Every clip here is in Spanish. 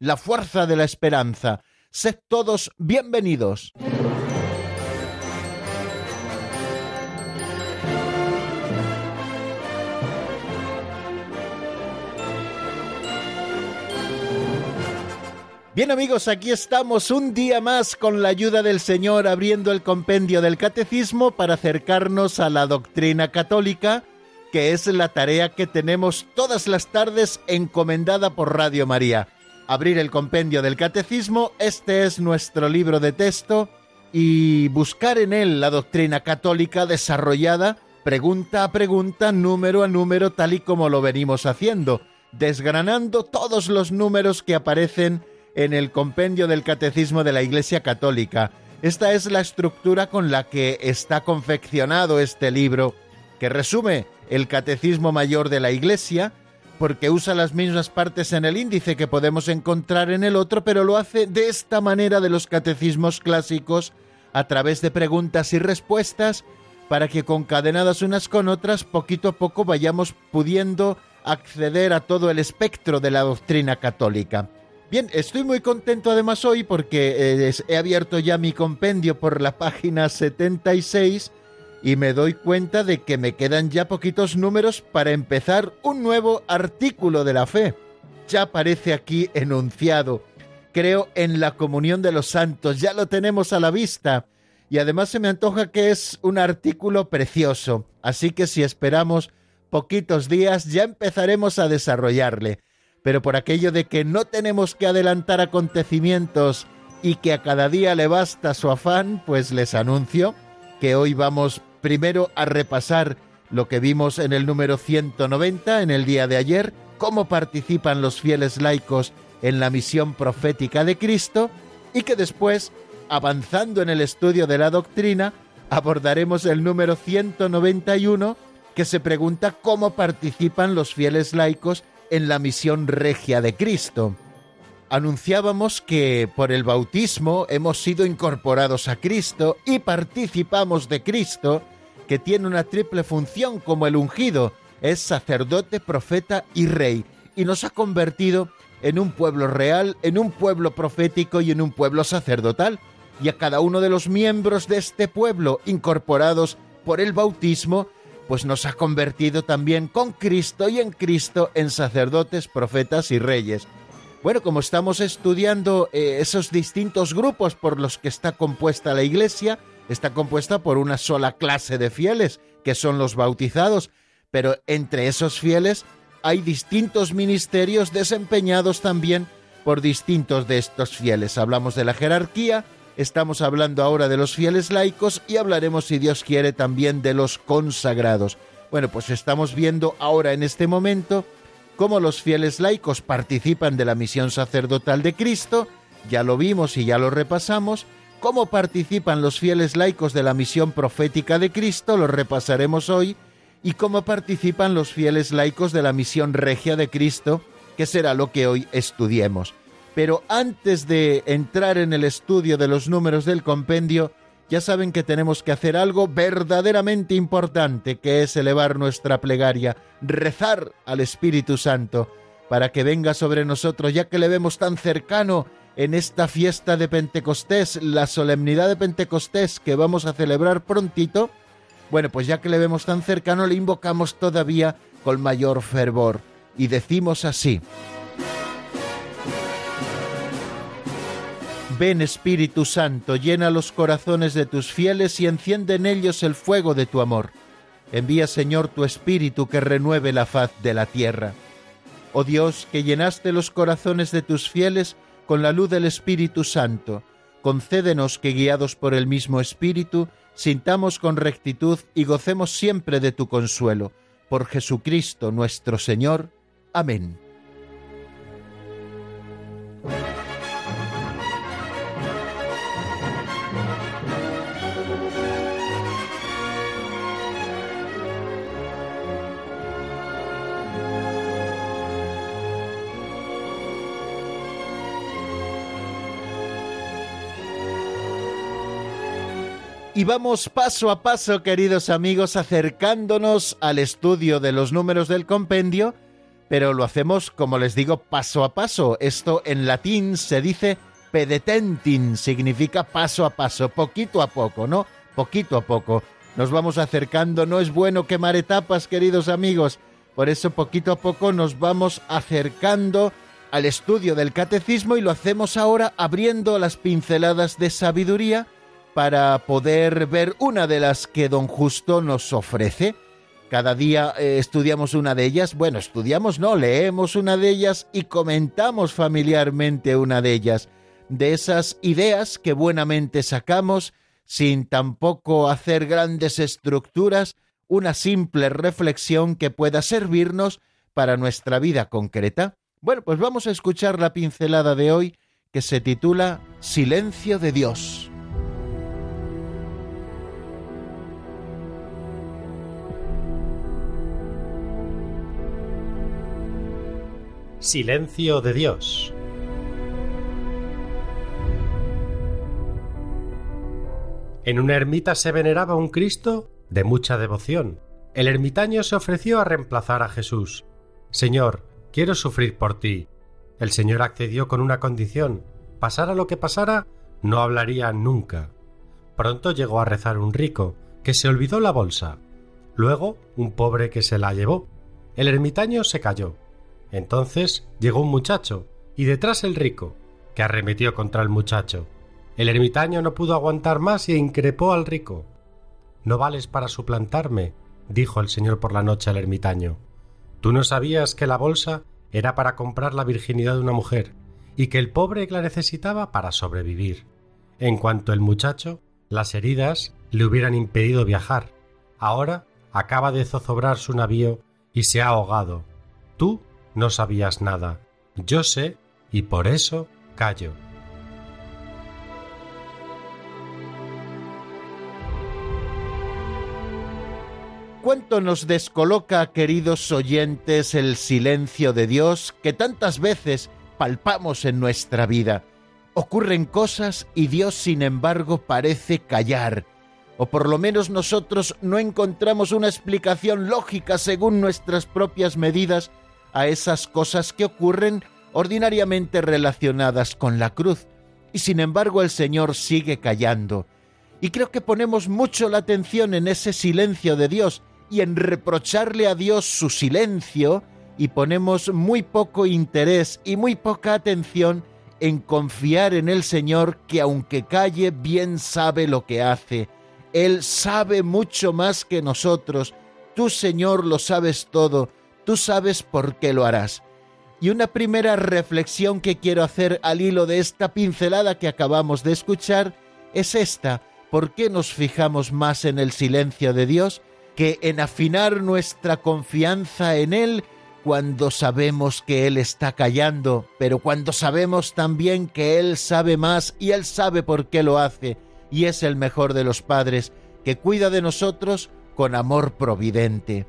la fuerza de la esperanza. Sed todos bienvenidos. Bien amigos, aquí estamos un día más con la ayuda del Señor abriendo el compendio del catecismo para acercarnos a la doctrina católica, que es la tarea que tenemos todas las tardes encomendada por Radio María. Abrir el compendio del catecismo, este es nuestro libro de texto, y buscar en él la doctrina católica desarrollada pregunta a pregunta, número a número, tal y como lo venimos haciendo, desgranando todos los números que aparecen en el compendio del Catecismo de la Iglesia Católica. Esta es la estructura con la que está confeccionado este libro, que resume el Catecismo Mayor de la Iglesia, porque usa las mismas partes en el índice que podemos encontrar en el otro, pero lo hace de esta manera de los catecismos clásicos, a través de preguntas y respuestas, para que concadenadas unas con otras, poquito a poco vayamos pudiendo acceder a todo el espectro de la doctrina católica. Bien, estoy muy contento además hoy porque eh, he abierto ya mi compendio por la página 76 y me doy cuenta de que me quedan ya poquitos números para empezar un nuevo artículo de la fe. Ya aparece aquí enunciado. Creo en la comunión de los santos, ya lo tenemos a la vista. Y además se me antoja que es un artículo precioso. Así que si esperamos poquitos días ya empezaremos a desarrollarle pero por aquello de que no tenemos que adelantar acontecimientos y que a cada día le basta su afán, pues les anuncio que hoy vamos primero a repasar lo que vimos en el número 190 en el día de ayer, cómo participan los fieles laicos en la misión profética de Cristo y que después, avanzando en el estudio de la doctrina, abordaremos el número 191 que se pregunta cómo participan los fieles laicos en la misión regia de Cristo. Anunciábamos que por el bautismo hemos sido incorporados a Cristo y participamos de Cristo, que tiene una triple función como el ungido, es sacerdote, profeta y rey, y nos ha convertido en un pueblo real, en un pueblo profético y en un pueblo sacerdotal, y a cada uno de los miembros de este pueblo incorporados por el bautismo, pues nos ha convertido también con Cristo y en Cristo en sacerdotes, profetas y reyes. Bueno, como estamos estudiando eh, esos distintos grupos por los que está compuesta la Iglesia, está compuesta por una sola clase de fieles, que son los bautizados, pero entre esos fieles hay distintos ministerios desempeñados también por distintos de estos fieles. Hablamos de la jerarquía, Estamos hablando ahora de los fieles laicos y hablaremos, si Dios quiere, también de los consagrados. Bueno, pues estamos viendo ahora en este momento cómo los fieles laicos participan de la misión sacerdotal de Cristo, ya lo vimos y ya lo repasamos, cómo participan los fieles laicos de la misión profética de Cristo, lo repasaremos hoy, y cómo participan los fieles laicos de la misión regia de Cristo, que será lo que hoy estudiemos. Pero antes de entrar en el estudio de los números del compendio, ya saben que tenemos que hacer algo verdaderamente importante, que es elevar nuestra plegaria, rezar al Espíritu Santo, para que venga sobre nosotros, ya que le vemos tan cercano en esta fiesta de Pentecostés, la solemnidad de Pentecostés que vamos a celebrar prontito, bueno, pues ya que le vemos tan cercano, le invocamos todavía con mayor fervor. Y decimos así, Ven Espíritu Santo, llena los corazones de tus fieles y enciende en ellos el fuego de tu amor. Envía Señor tu Espíritu que renueve la faz de la tierra. Oh Dios, que llenaste los corazones de tus fieles con la luz del Espíritu Santo, concédenos que guiados por el mismo Espíritu, sintamos con rectitud y gocemos siempre de tu consuelo. Por Jesucristo nuestro Señor. Amén. Y vamos paso a paso, queridos amigos, acercándonos al estudio de los números del compendio, pero lo hacemos, como les digo, paso a paso. Esto en latín se dice pedetentin, significa paso a paso, poquito a poco, ¿no? Poquito a poco. Nos vamos acercando, no es bueno quemar etapas, queridos amigos. Por eso poquito a poco nos vamos acercando al estudio del catecismo y lo hacemos ahora abriendo las pinceladas de sabiduría para poder ver una de las que don Justo nos ofrece. Cada día eh, estudiamos una de ellas, bueno, estudiamos no, leemos una de ellas y comentamos familiarmente una de ellas, de esas ideas que buenamente sacamos sin tampoco hacer grandes estructuras, una simple reflexión que pueda servirnos para nuestra vida concreta. Bueno, pues vamos a escuchar la pincelada de hoy que se titula Silencio de Dios. Silencio de Dios. En una ermita se veneraba un Cristo de mucha devoción. El ermitaño se ofreció a reemplazar a Jesús. Señor, quiero sufrir por ti. El Señor accedió con una condición. Pasara lo que pasara, no hablaría nunca. Pronto llegó a rezar un rico, que se olvidó la bolsa. Luego, un pobre que se la llevó. El ermitaño se cayó. Entonces llegó un muchacho, y detrás el rico, que arremetió contra el muchacho. El ermitaño no pudo aguantar más y increpó al rico. No vales para suplantarme, dijo el señor por la noche al ermitaño. Tú no sabías que la bolsa era para comprar la virginidad de una mujer, y que el pobre la necesitaba para sobrevivir. En cuanto el muchacho, las heridas le hubieran impedido viajar. Ahora acaba de zozobrar su navío y se ha ahogado. Tú no sabías nada. Yo sé y por eso callo. ¿Cuánto nos descoloca, queridos oyentes, el silencio de Dios que tantas veces palpamos en nuestra vida? Ocurren cosas y Dios, sin embargo, parece callar, o por lo menos nosotros no encontramos una explicación lógica según nuestras propias medidas a esas cosas que ocurren ordinariamente relacionadas con la cruz. Y sin embargo el Señor sigue callando. Y creo que ponemos mucho la atención en ese silencio de Dios y en reprocharle a Dios su silencio y ponemos muy poco interés y muy poca atención en confiar en el Señor que aunque calle bien sabe lo que hace. Él sabe mucho más que nosotros. Tú Señor lo sabes todo tú sabes por qué lo harás. Y una primera reflexión que quiero hacer al hilo de esta pincelada que acabamos de escuchar es esta. ¿Por qué nos fijamos más en el silencio de Dios que en afinar nuestra confianza en Él cuando sabemos que Él está callando, pero cuando sabemos también que Él sabe más y Él sabe por qué lo hace y es el mejor de los padres que cuida de nosotros con amor providente?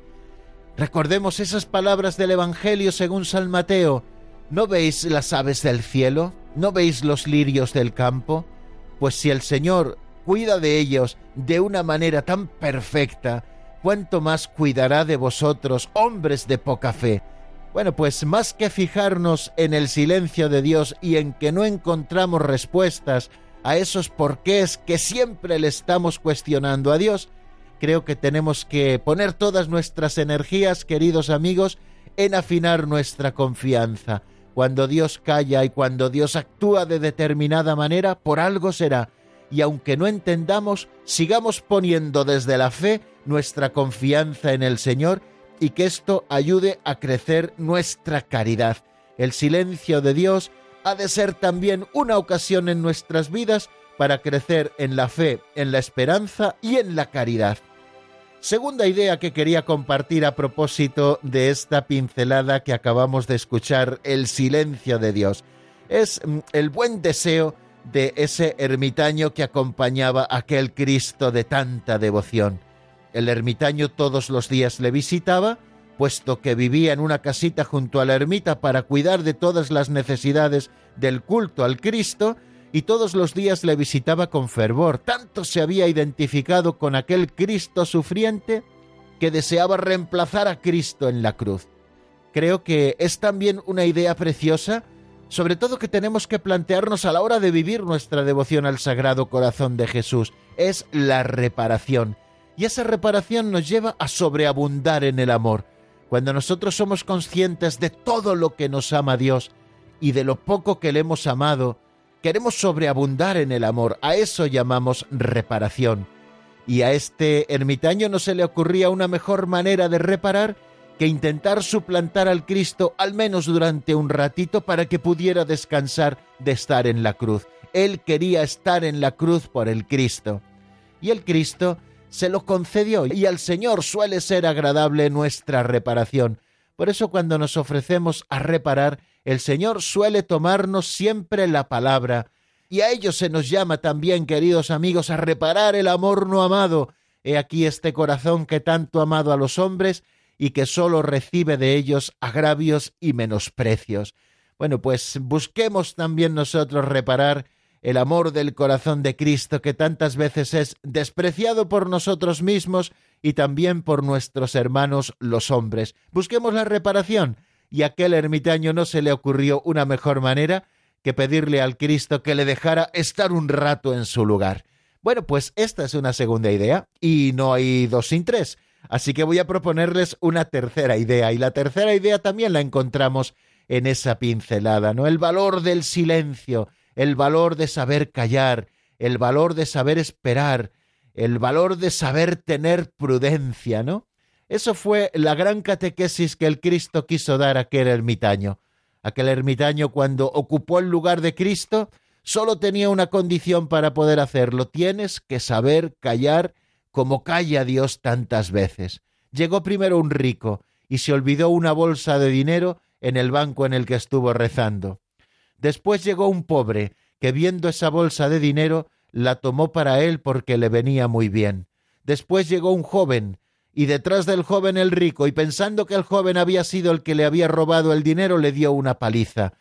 Recordemos esas palabras del Evangelio según San Mateo. ¿No veis las aves del cielo? ¿No veis los lirios del campo? Pues si el Señor cuida de ellos de una manera tan perfecta, ¿cuánto más cuidará de vosotros, hombres de poca fe? Bueno, pues más que fijarnos en el silencio de Dios y en que no encontramos respuestas a esos porqués que siempre le estamos cuestionando a Dios, creo que tenemos que poner todas nuestras energías, queridos amigos, en afinar nuestra confianza. Cuando Dios calla y cuando Dios actúa de determinada manera, por algo será. Y aunque no entendamos, sigamos poniendo desde la fe nuestra confianza en el Señor y que esto ayude a crecer nuestra caridad. El silencio de Dios ha de ser también una ocasión en nuestras vidas para crecer en la fe, en la esperanza y en la caridad. Segunda idea que quería compartir a propósito de esta pincelada que acabamos de escuchar, el silencio de Dios, es mm, el buen deseo de ese ermitaño que acompañaba a aquel Cristo de tanta devoción. El ermitaño todos los días le visitaba, puesto que vivía en una casita junto a la ermita para cuidar de todas las necesidades del culto al Cristo, y todos los días le visitaba con fervor. Tanto se había identificado con aquel Cristo sufriente que deseaba reemplazar a Cristo en la cruz. Creo que es también una idea preciosa, sobre todo que tenemos que plantearnos a la hora de vivir nuestra devoción al Sagrado Corazón de Jesús, es la reparación. Y esa reparación nos lleva a sobreabundar en el amor. Cuando nosotros somos conscientes de todo lo que nos ama Dios y de lo poco que le hemos amado, queremos sobreabundar en el amor. A eso llamamos reparación. Y a este ermitaño no se le ocurría una mejor manera de reparar que intentar suplantar al Cristo al menos durante un ratito para que pudiera descansar de estar en la cruz. Él quería estar en la cruz por el Cristo. Y el Cristo se lo concedió y al Señor suele ser agradable nuestra reparación. Por eso cuando nos ofrecemos a reparar, el Señor suele tomarnos siempre la palabra. Y a ello se nos llama también, queridos amigos, a reparar el amor no amado. He aquí este corazón que tanto ha amado a los hombres y que sólo recibe de ellos agravios y menosprecios. Bueno, pues busquemos también nosotros reparar el amor del corazón de Cristo que tantas veces es despreciado por nosotros mismos y también por nuestros hermanos los hombres. Busquemos la reparación y aquel ermitaño no se le ocurrió una mejor manera que pedirle al Cristo que le dejara estar un rato en su lugar. Bueno, pues esta es una segunda idea y no hay dos sin tres. Así que voy a proponerles una tercera idea y la tercera idea también la encontramos en esa pincelada, ¿no? El valor del silencio, el valor de saber callar, el valor de saber esperar, el valor de saber tener prudencia, ¿no? Eso fue la gran catequesis que el Cristo quiso dar a aquel ermitaño. Aquel ermitaño cuando ocupó el lugar de Cristo solo tenía una condición para poder hacerlo. Tienes que saber callar como calla Dios tantas veces. Llegó primero un rico y se olvidó una bolsa de dinero en el banco en el que estuvo rezando. Después llegó un pobre, que viendo esa bolsa de dinero, la tomó para él porque le venía muy bien. Después llegó un joven, y detrás del joven el rico, y pensando que el joven había sido el que le había robado el dinero, le dio una paliza.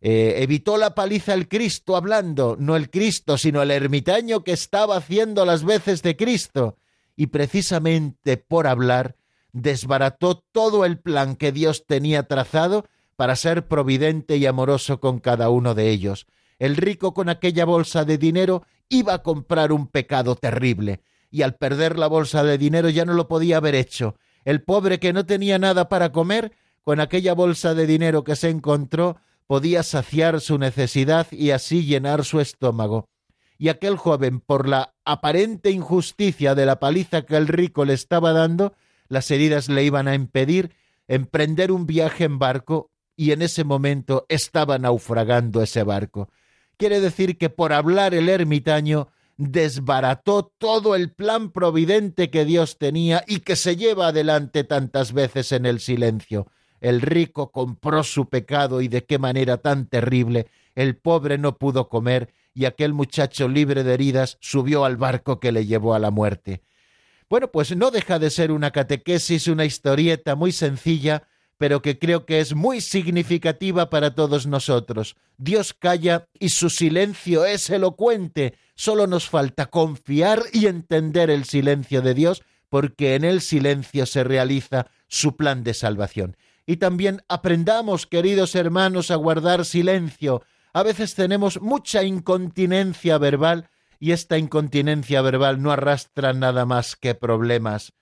Eh, evitó la paliza el Cristo hablando, no el Cristo, sino el ermitaño que estaba haciendo las veces de Cristo, y precisamente por hablar, desbarató todo el plan que Dios tenía trazado para ser providente y amoroso con cada uno de ellos. El rico con aquella bolsa de dinero iba a comprar un pecado terrible, y al perder la bolsa de dinero ya no lo podía haber hecho. El pobre que no tenía nada para comer, con aquella bolsa de dinero que se encontró, podía saciar su necesidad y así llenar su estómago. Y aquel joven, por la aparente injusticia de la paliza que el rico le estaba dando, las heridas le iban a impedir emprender un viaje en barco y en ese momento estaba naufragando ese barco. Quiere decir que por hablar el ermitaño desbarató todo el plan providente que Dios tenía y que se lleva adelante tantas veces en el silencio. El rico compró su pecado y de qué manera tan terrible. El pobre no pudo comer y aquel muchacho libre de heridas subió al barco que le llevó a la muerte. Bueno, pues no deja de ser una catequesis, una historieta muy sencilla, pero que creo que es muy significativa para todos nosotros. Dios calla y su silencio es elocuente. Solo nos falta confiar y entender el silencio de Dios, porque en el silencio se realiza su plan de salvación. Y también aprendamos, queridos hermanos, a guardar silencio. A veces tenemos mucha incontinencia verbal y esta incontinencia verbal no arrastra nada más que problemas.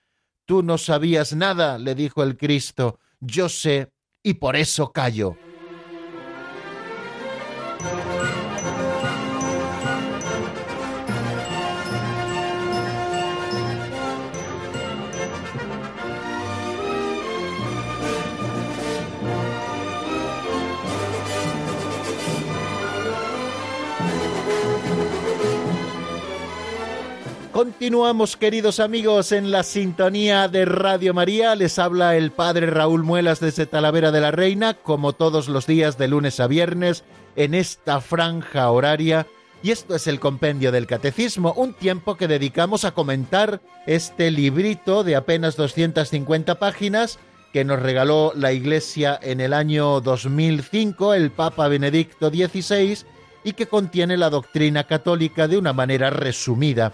Tú no sabías nada, le dijo el Cristo, yo sé y por eso callo. Continuamos, queridos amigos, en la sintonía de Radio María. Les habla el padre Raúl Muelas desde Talavera de la Reina, como todos los días de lunes a viernes, en esta franja horaria. Y esto es el compendio del Catecismo, un tiempo que dedicamos a comentar este librito de apenas 250 páginas que nos regaló la Iglesia en el año 2005 el Papa Benedicto XVI y que contiene la doctrina católica de una manera resumida.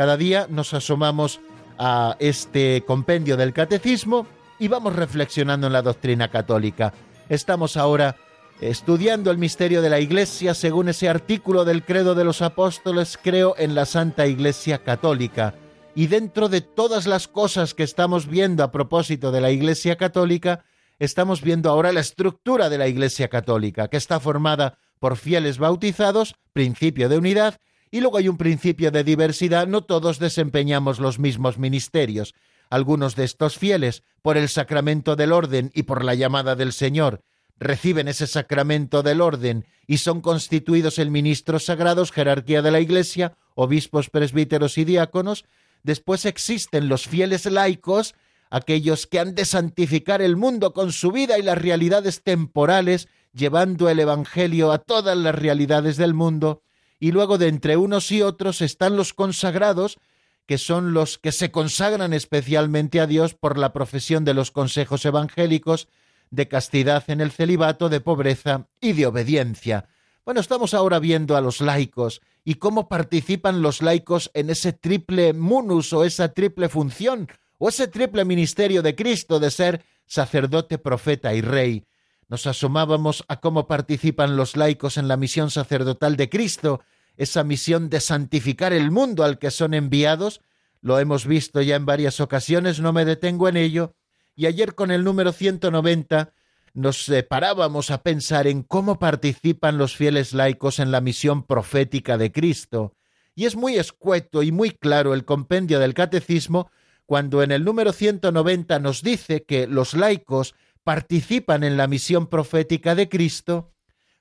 Cada día nos asomamos a este compendio del catecismo y vamos reflexionando en la doctrina católica. Estamos ahora estudiando el misterio de la Iglesia según ese artículo del credo de los apóstoles, creo en la Santa Iglesia Católica. Y dentro de todas las cosas que estamos viendo a propósito de la Iglesia Católica, estamos viendo ahora la estructura de la Iglesia Católica, que está formada por fieles bautizados, principio de unidad, y luego hay un principio de diversidad, no todos desempeñamos los mismos ministerios. Algunos de estos fieles, por el sacramento del orden y por la llamada del Señor, reciben ese sacramento del orden y son constituidos en ministros sagrados, jerarquía de la Iglesia, obispos, presbíteros y diáconos. Después existen los fieles laicos, aquellos que han de santificar el mundo con su vida y las realidades temporales, llevando el Evangelio a todas las realidades del mundo. Y luego de entre unos y otros están los consagrados, que son los que se consagran especialmente a Dios por la profesión de los consejos evangélicos, de castidad en el celibato, de pobreza y de obediencia. Bueno, estamos ahora viendo a los laicos y cómo participan los laicos en ese triple munus o esa triple función o ese triple ministerio de Cristo de ser sacerdote, profeta y rey. Nos asomábamos a cómo participan los laicos en la misión sacerdotal de Cristo, esa misión de santificar el mundo al que son enviados. Lo hemos visto ya en varias ocasiones, no me detengo en ello, y ayer con el número 190 nos parábamos a pensar en cómo participan los fieles laicos en la misión profética de Cristo. Y es muy escueto y muy claro el compendio del catecismo cuando en el número 190 nos dice que los laicos participan en la misión profética de Cristo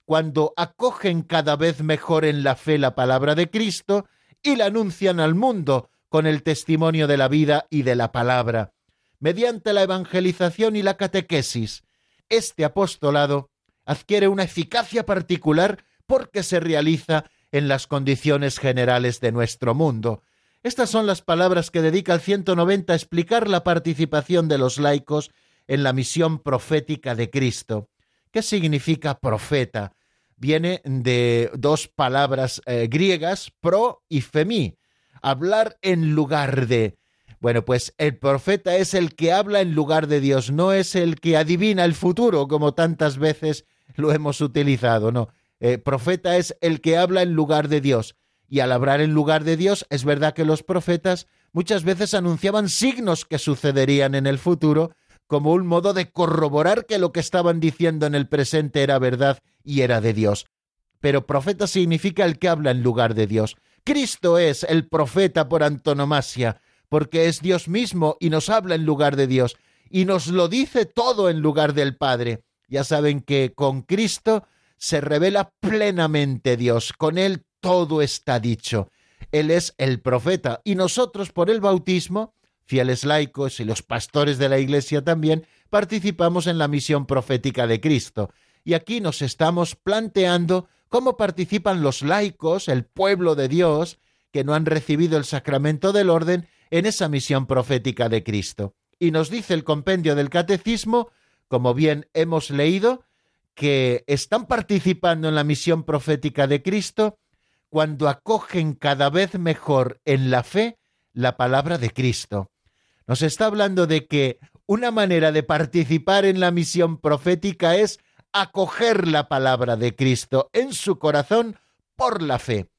cuando acogen cada vez mejor en la fe la palabra de Cristo y la anuncian al mundo con el testimonio de la vida y de la palabra mediante la evangelización y la catequesis. Este apostolado adquiere una eficacia particular porque se realiza en las condiciones generales de nuestro mundo. Estas son las palabras que dedica el 190 a explicar la participación de los laicos en la misión profética de Cristo. ¿Qué significa profeta? Viene de dos palabras eh, griegas, pro y femí, hablar en lugar de. Bueno, pues el profeta es el que habla en lugar de Dios, no es el que adivina el futuro, como tantas veces lo hemos utilizado, no. Eh, profeta es el que habla en lugar de Dios. Y al hablar en lugar de Dios, es verdad que los profetas muchas veces anunciaban signos que sucederían en el futuro, como un modo de corroborar que lo que estaban diciendo en el presente era verdad y era de Dios. Pero profeta significa el que habla en lugar de Dios. Cristo es el profeta por antonomasia, porque es Dios mismo y nos habla en lugar de Dios y nos lo dice todo en lugar del Padre. Ya saben que con Cristo se revela plenamente Dios, con Él todo está dicho. Él es el profeta y nosotros por el bautismo, fieles laicos y los pastores de la Iglesia también, participamos en la misión profética de Cristo. Y aquí nos estamos planteando cómo participan los laicos, el pueblo de Dios, que no han recibido el sacramento del orden, en esa misión profética de Cristo. Y nos dice el compendio del Catecismo, como bien hemos leído, que están participando en la misión profética de Cristo cuando acogen cada vez mejor en la fe la palabra de Cristo. Nos está hablando de que una manera de participar en la misión profética es acoger la palabra de Cristo en su corazón por la fe.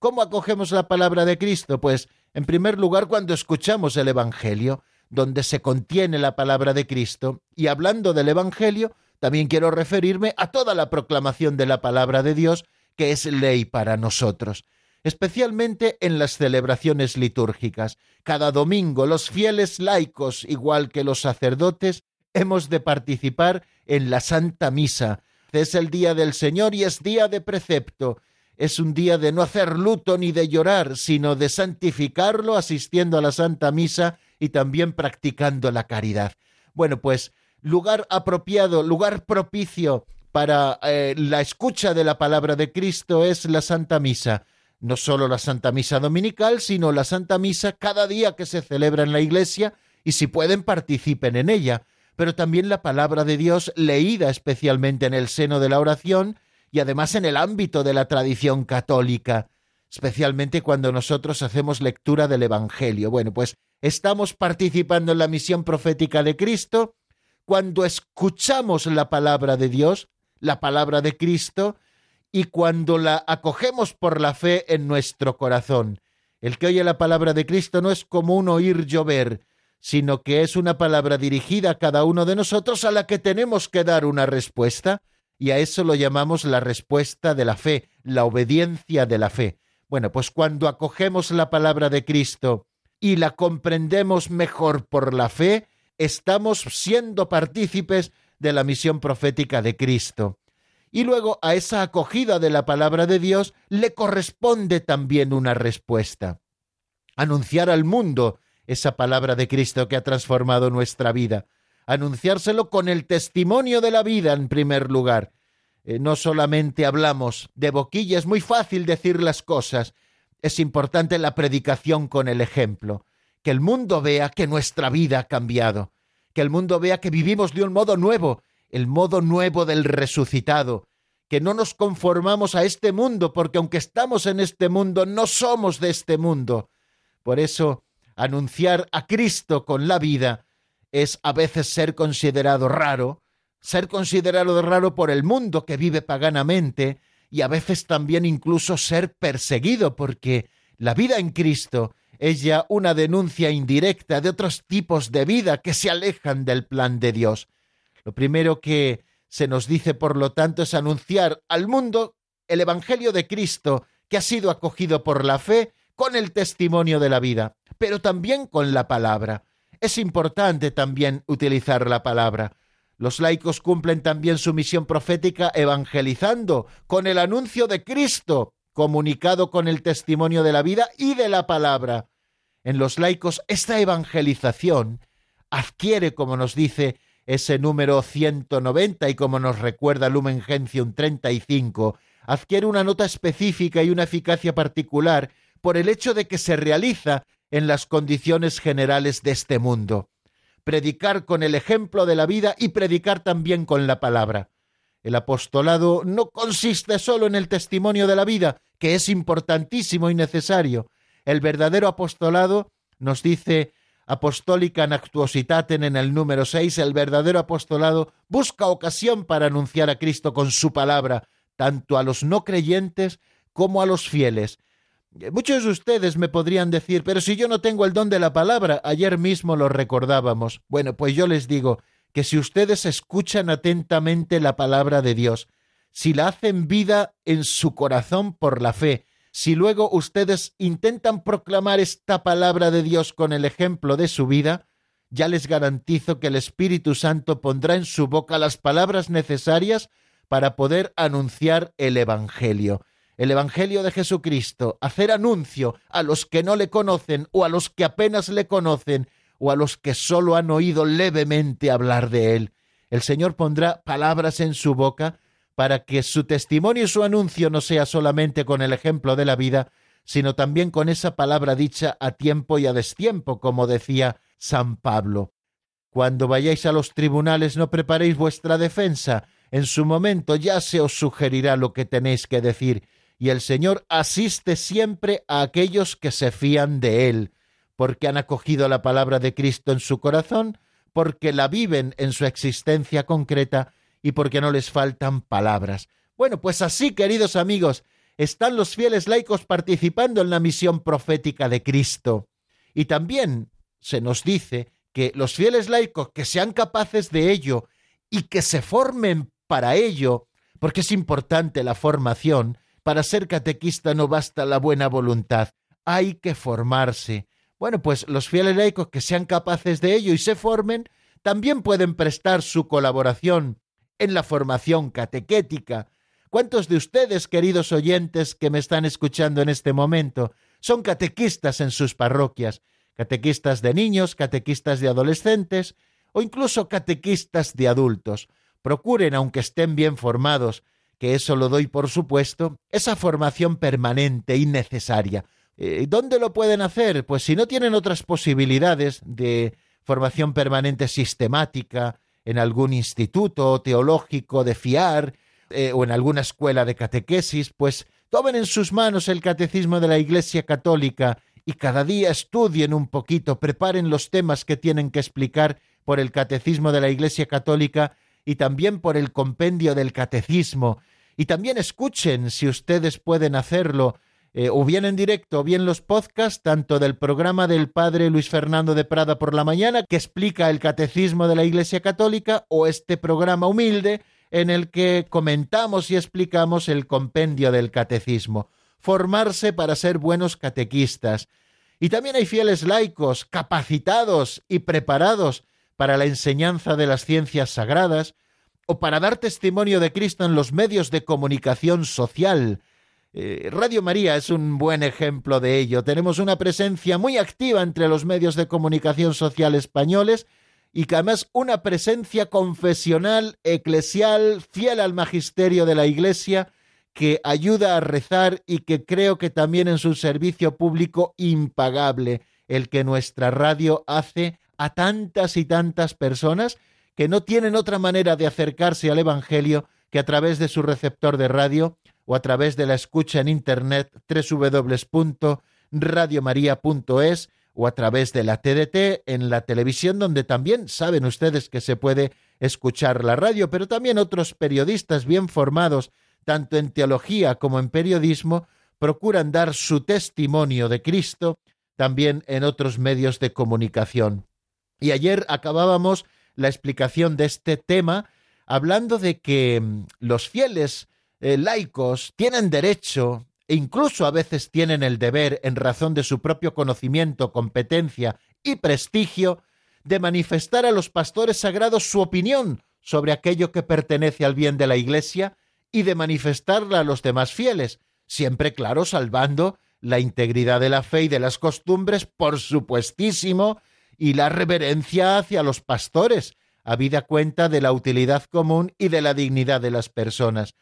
¿Cómo acogemos la palabra de Cristo? Pues en primer lugar, cuando escuchamos el Evangelio, donde se contiene la palabra de Cristo, y hablando del Evangelio, también quiero referirme a toda la proclamación de la palabra de Dios, que es ley para nosotros, especialmente en las celebraciones litúrgicas. Cada domingo los fieles laicos, igual que los sacerdotes, hemos de participar en la Santa Misa. Es el día del Señor y es día de precepto, es un día de no hacer luto ni de llorar, sino de santificarlo asistiendo a la Santa Misa y también practicando la caridad. Bueno, pues lugar apropiado, lugar propicio para eh, la escucha de la palabra de Cristo es la Santa Misa. No solo la Santa Misa dominical, sino la Santa Misa cada día que se celebra en la Iglesia y si pueden participen en ella. Pero también la palabra de Dios leída especialmente en el seno de la oración y además en el ámbito de la tradición católica, especialmente cuando nosotros hacemos lectura del Evangelio. Bueno, pues estamos participando en la misión profética de Cristo cuando escuchamos la palabra de Dios, la palabra de Cristo, y cuando la acogemos por la fe en nuestro corazón. El que oye la palabra de Cristo no es como un oír llover, sino que es una palabra dirigida a cada uno de nosotros a la que tenemos que dar una respuesta, y a eso lo llamamos la respuesta de la fe, la obediencia de la fe. Bueno, pues cuando acogemos la palabra de Cristo y la comprendemos mejor por la fe, estamos siendo partícipes de la misión profética de Cristo. Y luego a esa acogida de la palabra de Dios le corresponde también una respuesta. Anunciar al mundo esa palabra de Cristo que ha transformado nuestra vida. Anunciárselo con el testimonio de la vida en primer lugar. Eh, no solamente hablamos de boquilla, es muy fácil decir las cosas. Es importante la predicación con el ejemplo. Que el mundo vea que nuestra vida ha cambiado. Que el mundo vea que vivimos de un modo nuevo, el modo nuevo del resucitado. Que no nos conformamos a este mundo, porque aunque estamos en este mundo, no somos de este mundo. Por eso, anunciar a Cristo con la vida es a veces ser considerado raro, ser considerado raro por el mundo que vive paganamente y a veces también incluso ser perseguido porque la vida en Cristo es ya una denuncia indirecta de otros tipos de vida que se alejan del plan de Dios. Lo primero que se nos dice, por lo tanto, es anunciar al mundo el Evangelio de Cristo que ha sido acogido por la fe con el testimonio de la vida, pero también con la palabra. Es importante también utilizar la palabra. Los laicos cumplen también su misión profética evangelizando con el anuncio de Cristo, comunicado con el testimonio de la vida y de la palabra. En los laicos esta evangelización adquiere, como nos dice ese número 190 y como nos recuerda Lumen Gentium 35, adquiere una nota específica y una eficacia particular por el hecho de que se realiza en las condiciones generales de este mundo. Predicar con el ejemplo de la vida y predicar también con la palabra. El apostolado no consiste solo en el testimonio de la vida, que es importantísimo y necesario. El verdadero apostolado, nos dice Apostólica Nactuositaten en el número 6, el verdadero apostolado busca ocasión para anunciar a Cristo con su palabra, tanto a los no creyentes como a los fieles, Muchos de ustedes me podrían decir, pero si yo no tengo el don de la palabra, ayer mismo lo recordábamos. Bueno, pues yo les digo que si ustedes escuchan atentamente la palabra de Dios, si la hacen vida en su corazón por la fe, si luego ustedes intentan proclamar esta palabra de Dios con el ejemplo de su vida, ya les garantizo que el Espíritu Santo pondrá en su boca las palabras necesarias para poder anunciar el Evangelio el Evangelio de Jesucristo, hacer anuncio a los que no le conocen o a los que apenas le conocen o a los que solo han oído levemente hablar de él. El Señor pondrá palabras en su boca para que su testimonio y su anuncio no sea solamente con el ejemplo de la vida, sino también con esa palabra dicha a tiempo y a destiempo, como decía San Pablo. Cuando vayáis a los tribunales no preparéis vuestra defensa, en su momento ya se os sugerirá lo que tenéis que decir, y el Señor asiste siempre a aquellos que se fían de Él, porque han acogido la palabra de Cristo en su corazón, porque la viven en su existencia concreta y porque no les faltan palabras. Bueno, pues así, queridos amigos, están los fieles laicos participando en la misión profética de Cristo. Y también se nos dice que los fieles laicos que sean capaces de ello y que se formen para ello, porque es importante la formación, para ser catequista no basta la buena voluntad, hay que formarse. Bueno, pues los fieles laicos que sean capaces de ello y se formen, también pueden prestar su colaboración en la formación catequética. ¿Cuántos de ustedes, queridos oyentes que me están escuchando en este momento, son catequistas en sus parroquias? Catequistas de niños, catequistas de adolescentes o incluso catequistas de adultos. Procuren, aunque estén bien formados, que eso lo doy por supuesto, esa formación permanente y necesaria. Eh, ¿Dónde lo pueden hacer? Pues si no tienen otras posibilidades de formación permanente sistemática en algún instituto teológico de fiar, eh, o en alguna escuela de catequesis, pues tomen en sus manos el catecismo de la Iglesia Católica y cada día estudien un poquito, preparen los temas que tienen que explicar por el catecismo de la Iglesia Católica y también por el compendio del catecismo. Y también escuchen, si ustedes pueden hacerlo, eh, o bien en directo o bien los podcasts, tanto del programa del Padre Luis Fernando de Prada por la mañana, que explica el catecismo de la Iglesia Católica, o este programa humilde en el que comentamos y explicamos el compendio del catecismo. Formarse para ser buenos catequistas. Y también hay fieles laicos, capacitados y preparados para la enseñanza de las ciencias sagradas, o para dar testimonio de Cristo en los medios de comunicación social, eh, Radio María es un buen ejemplo de ello. Tenemos una presencia muy activa entre los medios de comunicación social españoles y que además una presencia confesional, eclesial, fiel al magisterio de la Iglesia, que ayuda a rezar y que creo que también en su servicio público impagable, el que nuestra radio hace a tantas y tantas personas que no tienen otra manera de acercarse al Evangelio que a través de su receptor de radio o a través de la escucha en internet www.radiomaria.es o a través de la TDT en la televisión donde también saben ustedes que se puede escuchar la radio, pero también otros periodistas bien formados tanto en teología como en periodismo procuran dar su testimonio de Cristo también en otros medios de comunicación. Y ayer acabábamos la explicación de este tema hablando de que mm, los fieles eh, laicos tienen derecho e incluso a veces tienen el deber, en razón de su propio conocimiento, competencia y prestigio, de manifestar a los pastores sagrados su opinión sobre aquello que pertenece al bien de la Iglesia y de manifestarla a los demás fieles, siempre claro, salvando la integridad de la fe y de las costumbres, por supuestísimo, y la reverencia hacia los pastores, habida cuenta de la utilidad común y de la dignidad de las personas.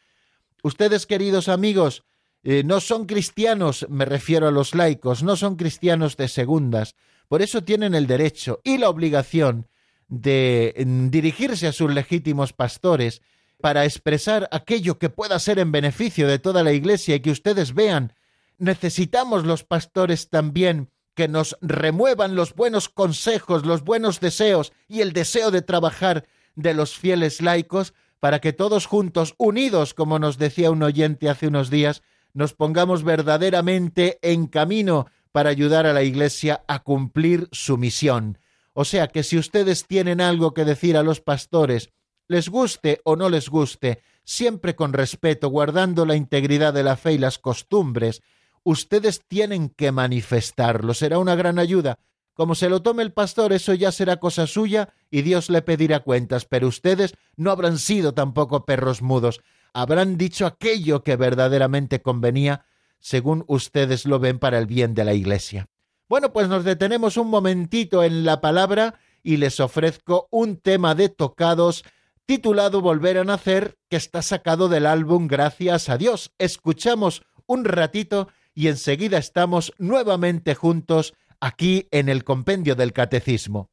Ustedes, queridos amigos, eh, no son cristianos, me refiero a los laicos, no son cristianos de segundas, por eso tienen el derecho y la obligación de mm, dirigirse a sus legítimos pastores para expresar aquello que pueda ser en beneficio de toda la Iglesia y que ustedes vean. Necesitamos los pastores también que nos remuevan los buenos consejos, los buenos deseos y el deseo de trabajar de los fieles laicos para que todos juntos, unidos, como nos decía un oyente hace unos días, nos pongamos verdaderamente en camino para ayudar a la Iglesia a cumplir su misión. O sea que si ustedes tienen algo que decir a los pastores, les guste o no les guste, siempre con respeto, guardando la integridad de la fe y las costumbres, ustedes tienen que manifestarlo. Será una gran ayuda como se lo tome el pastor, eso ya será cosa suya y Dios le pedirá cuentas, pero ustedes no habrán sido tampoco perros mudos, habrán dicho aquello que verdaderamente convenía, según ustedes lo ven para el bien de la Iglesia. Bueno, pues nos detenemos un momentito en la palabra y les ofrezco un tema de tocados titulado Volver a Nacer, que está sacado del álbum Gracias a Dios. Escuchamos un ratito y enseguida estamos nuevamente juntos aquí en el compendio del catecismo.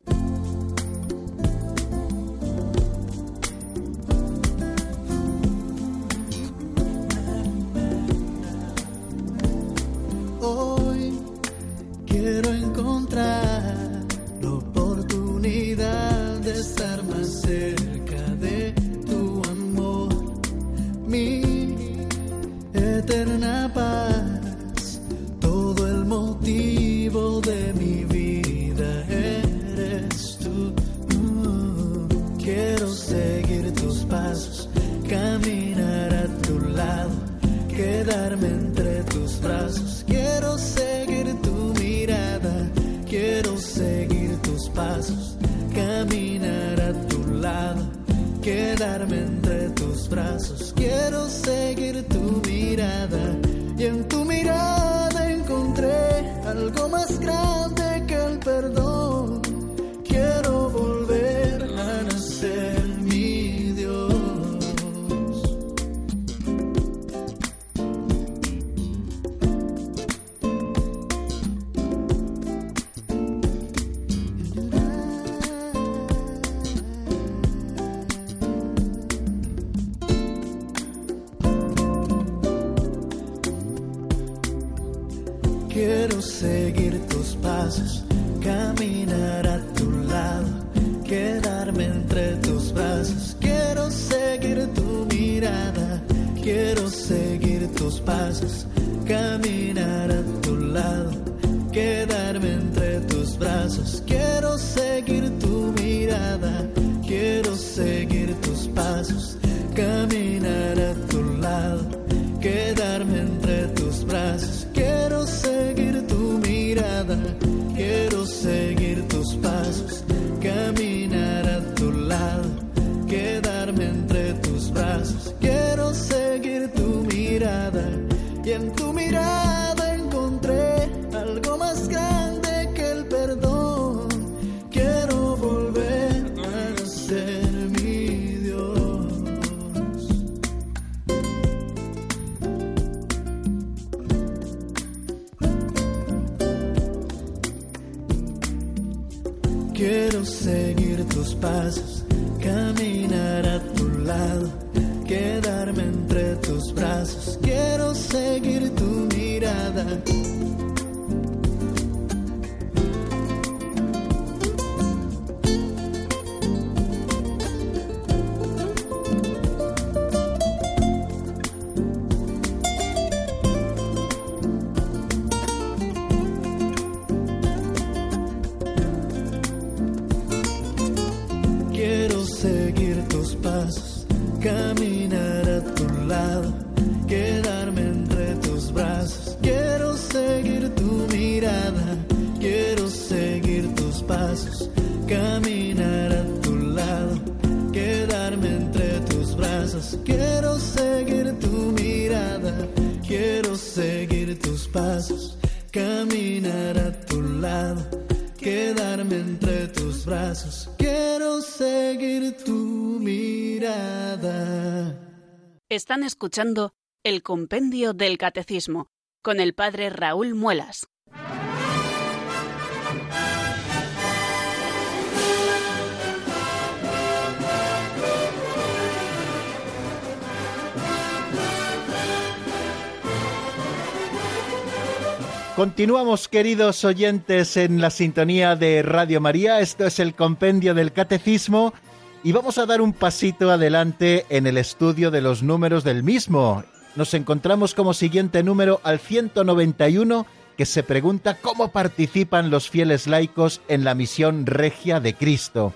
Quedarme entre tus brazos. Quiero seguir tu mirada y en tu mirada encontré algo más grande que el perdón. Escuchando el Compendio del Catecismo con el Padre Raúl Muelas. Continuamos, queridos oyentes, en la sintonía de Radio María. Esto es el compendio del Catecismo y vamos a dar un pasito adelante en el estudio de los números del mismo. Nos encontramos como siguiente número al 191 que se pregunta cómo participan los fieles laicos en la misión regia de Cristo.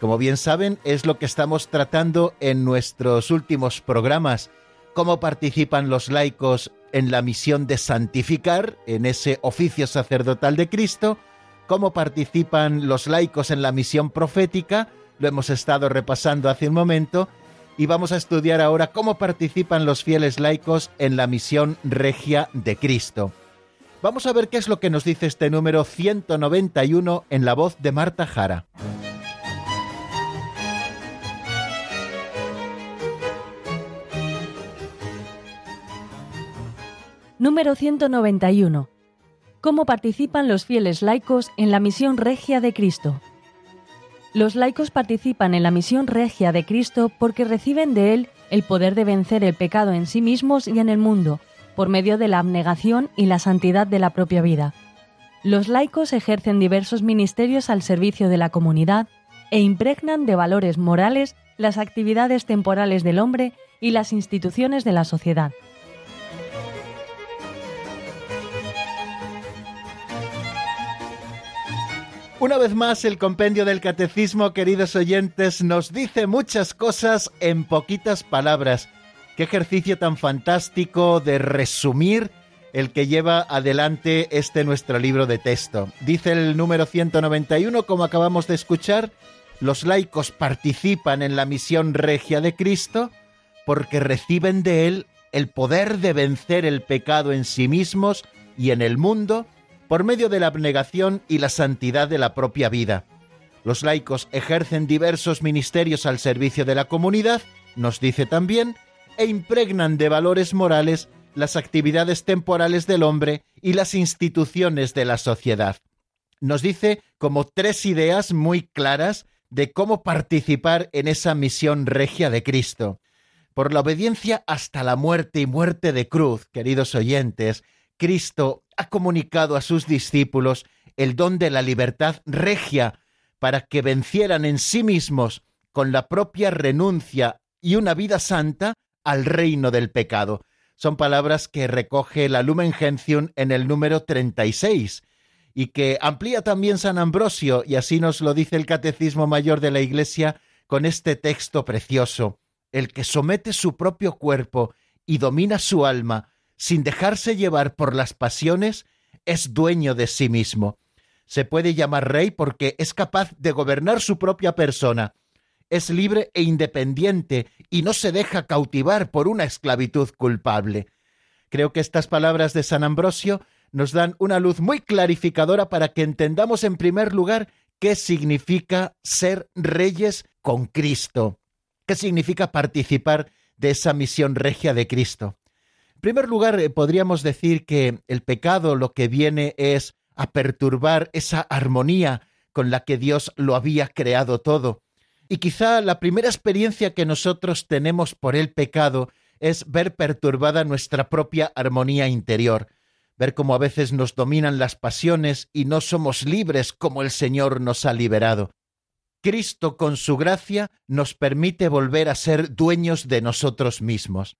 Como bien saben, es lo que estamos tratando en nuestros últimos programas. Cómo participan los laicos en la misión de santificar, en ese oficio sacerdotal de Cristo, cómo participan los laicos en la misión profética, lo hemos estado repasando hace un momento, y vamos a estudiar ahora cómo participan los fieles laicos en la misión regia de Cristo. Vamos a ver qué es lo que nos dice este número 191 en la voz de Marta Jara. Número 191. ¿Cómo participan los fieles laicos en la misión regia de Cristo? Los laicos participan en la misión regia de Cristo porque reciben de Él el poder de vencer el pecado en sí mismos y en el mundo, por medio de la abnegación y la santidad de la propia vida. Los laicos ejercen diversos ministerios al servicio de la comunidad e impregnan de valores morales las actividades temporales del hombre y las instituciones de la sociedad. Una vez más, el compendio del catecismo, queridos oyentes, nos dice muchas cosas en poquitas palabras. Qué ejercicio tan fantástico de resumir el que lleva adelante este nuestro libro de texto. Dice el número 191, como acabamos de escuchar, los laicos participan en la misión regia de Cristo porque reciben de él el poder de vencer el pecado en sí mismos y en el mundo, por medio de la abnegación y la santidad de la propia vida. Los laicos ejercen diversos ministerios al servicio de la comunidad, nos dice también, e impregnan de valores morales las actividades temporales del hombre y las instituciones de la sociedad. Nos dice como tres ideas muy claras de cómo participar en esa misión regia de Cristo. Por la obediencia hasta la muerte y muerte de cruz, queridos oyentes, Cristo ha comunicado a sus discípulos el don de la libertad regia para que vencieran en sí mismos con la propia renuncia y una vida santa al reino del pecado. Son palabras que recoge la Lumen Gentium en el número 36 y que amplía también San Ambrosio, y así nos lo dice el Catecismo Mayor de la Iglesia con este texto precioso. El que somete su propio cuerpo y domina su alma sin dejarse llevar por las pasiones es dueño de sí mismo. Se puede llamar rey porque es capaz de gobernar su propia persona, es libre e independiente y no se deja cautivar por una esclavitud culpable. Creo que estas palabras de San Ambrosio nos dan una luz muy clarificadora para que entendamos en primer lugar qué significa ser reyes con Cristo, qué significa participar de esa misión regia de Cristo. En primer lugar, eh, podríamos decir que el pecado lo que viene es a perturbar esa armonía con la que Dios lo había creado todo. Y quizá la primera experiencia que nosotros tenemos por el pecado es ver perturbada nuestra propia armonía interior, ver cómo a veces nos dominan las pasiones y no somos libres como el Señor nos ha liberado. Cristo con su gracia nos permite volver a ser dueños de nosotros mismos.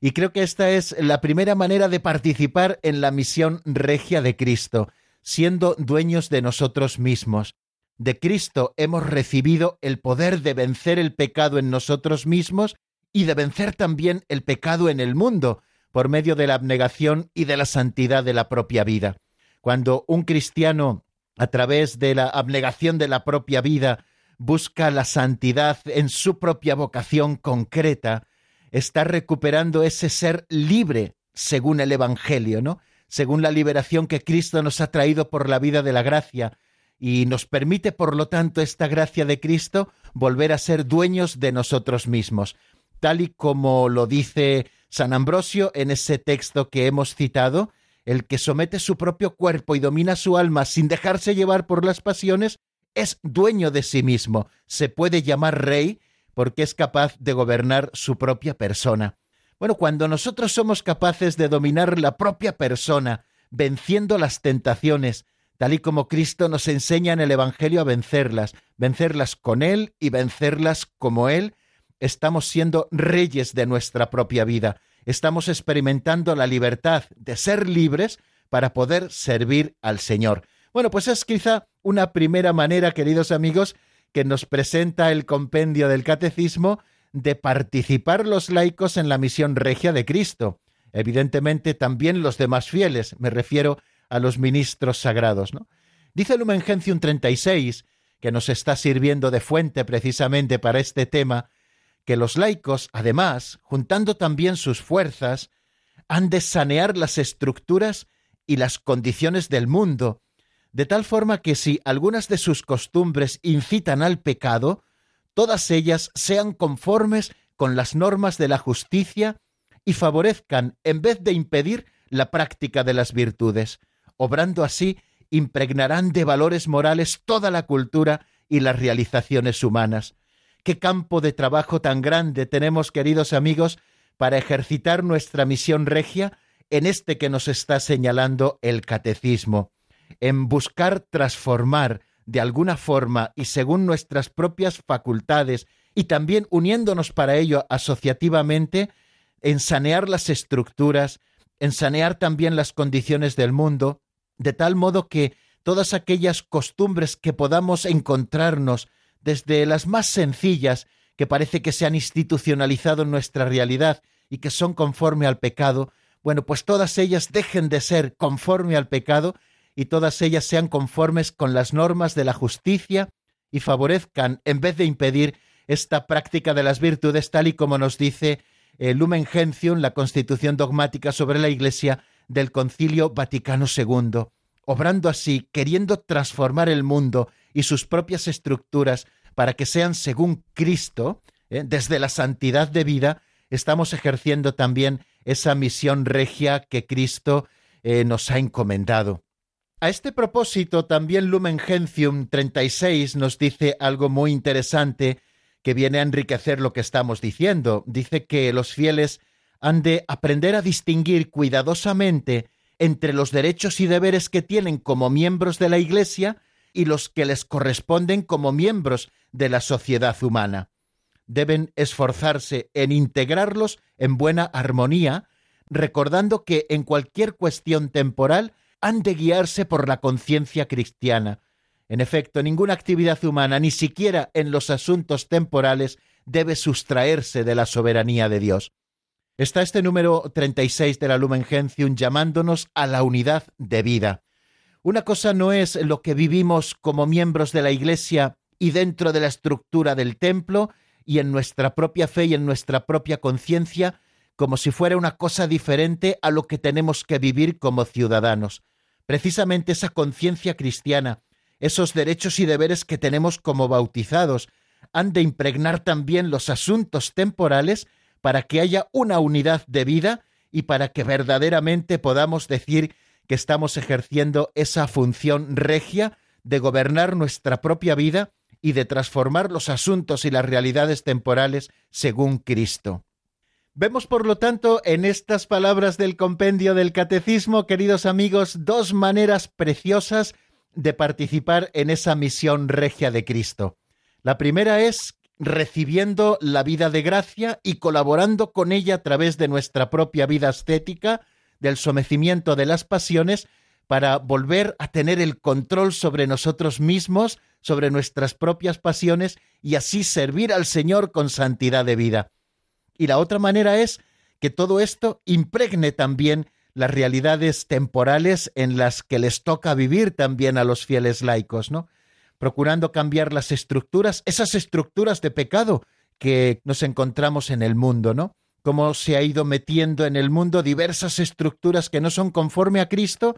Y creo que esta es la primera manera de participar en la misión regia de Cristo, siendo dueños de nosotros mismos. De Cristo hemos recibido el poder de vencer el pecado en nosotros mismos y de vencer también el pecado en el mundo, por medio de la abnegación y de la santidad de la propia vida. Cuando un cristiano, a través de la abnegación de la propia vida, busca la santidad en su propia vocación concreta, está recuperando ese ser libre, según el Evangelio, ¿no? Según la liberación que Cristo nos ha traído por la vida de la gracia, y nos permite, por lo tanto, esta gracia de Cristo volver a ser dueños de nosotros mismos, tal y como lo dice San Ambrosio en ese texto que hemos citado, el que somete su propio cuerpo y domina su alma sin dejarse llevar por las pasiones, es dueño de sí mismo, se puede llamar rey porque es capaz de gobernar su propia persona. Bueno, cuando nosotros somos capaces de dominar la propia persona, venciendo las tentaciones, tal y como Cristo nos enseña en el Evangelio a vencerlas, vencerlas con Él y vencerlas como Él, estamos siendo reyes de nuestra propia vida, estamos experimentando la libertad de ser libres para poder servir al Señor. Bueno, pues es quizá una primera manera, queridos amigos, que nos presenta el compendio del Catecismo de participar los laicos en la misión regia de Cristo. Evidentemente también los demás fieles, me refiero a los ministros sagrados. ¿no? Dice Lumen Gentium 36, que nos está sirviendo de fuente precisamente para este tema, que los laicos, además, juntando también sus fuerzas, han de sanear las estructuras y las condiciones del mundo, de tal forma que si algunas de sus costumbres incitan al pecado, todas ellas sean conformes con las normas de la justicia y favorezcan, en vez de impedir, la práctica de las virtudes. Obrando así, impregnarán de valores morales toda la cultura y las realizaciones humanas. Qué campo de trabajo tan grande tenemos, queridos amigos, para ejercitar nuestra misión regia en este que nos está señalando el catecismo, en buscar transformar de alguna forma y según nuestras propias facultades y también uniéndonos para ello asociativamente, en sanear las estructuras, en sanear también las condiciones del mundo, de tal modo que todas aquellas costumbres que podamos encontrarnos, desde las más sencillas, que parece que se han institucionalizado en nuestra realidad y que son conforme al pecado, bueno, pues todas ellas dejen de ser conforme al pecado y todas ellas sean conformes con las normas de la justicia y favorezcan, en vez de impedir, esta práctica de las virtudes, tal y como nos dice el Lumen Gentium, la constitución dogmática sobre la Iglesia del Concilio Vaticano II, obrando así, queriendo transformar el mundo y sus propias estructuras para que sean según Cristo, ¿eh? desde la santidad de vida, estamos ejerciendo también esa misión regia que Cristo eh, nos ha encomendado. A este propósito, también Lumen Gentium 36 nos dice algo muy interesante que viene a enriquecer lo que estamos diciendo. Dice que los fieles han de aprender a distinguir cuidadosamente entre los derechos y deberes que tienen como miembros de la Iglesia y los que les corresponden como miembros de la sociedad humana. Deben esforzarse en integrarlos en buena armonía, recordando que en cualquier cuestión temporal han de guiarse por la conciencia cristiana. En efecto, ninguna actividad humana, ni siquiera en los asuntos temporales, debe sustraerse de la soberanía de Dios. Está este número 36 de la Lumen Gentium llamándonos a la unidad de vida. Una cosa no es lo que vivimos como miembros de la Iglesia y dentro de la estructura del templo y en nuestra propia fe y en nuestra propia conciencia, como si fuera una cosa diferente a lo que tenemos que vivir como ciudadanos. Precisamente esa conciencia cristiana, esos derechos y deberes que tenemos como bautizados, han de impregnar también los asuntos temporales para que haya una unidad de vida y para que verdaderamente podamos decir que estamos ejerciendo esa función regia de gobernar nuestra propia vida y de transformar los asuntos y las realidades temporales según Cristo. Vemos, por lo tanto, en estas palabras del compendio del Catecismo, queridos amigos, dos maneras preciosas de participar en esa misión regia de Cristo. La primera es recibiendo la vida de gracia y colaborando con ella a través de nuestra propia vida estética, del sometimiento de las pasiones, para volver a tener el control sobre nosotros mismos, sobre nuestras propias pasiones y así servir al Señor con santidad de vida. Y la otra manera es que todo esto impregne también las realidades temporales en las que les toca vivir también a los fieles laicos, ¿no? Procurando cambiar las estructuras, esas estructuras de pecado que nos encontramos en el mundo, ¿no? Cómo se ha ido metiendo en el mundo diversas estructuras que no son conforme a Cristo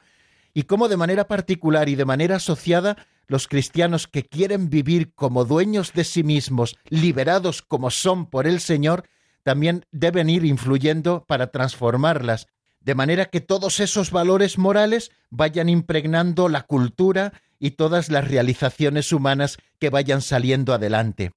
y cómo de manera particular y de manera asociada los cristianos que quieren vivir como dueños de sí mismos, liberados como son por el Señor, también deben ir influyendo para transformarlas, de manera que todos esos valores morales vayan impregnando la cultura y todas las realizaciones humanas que vayan saliendo adelante.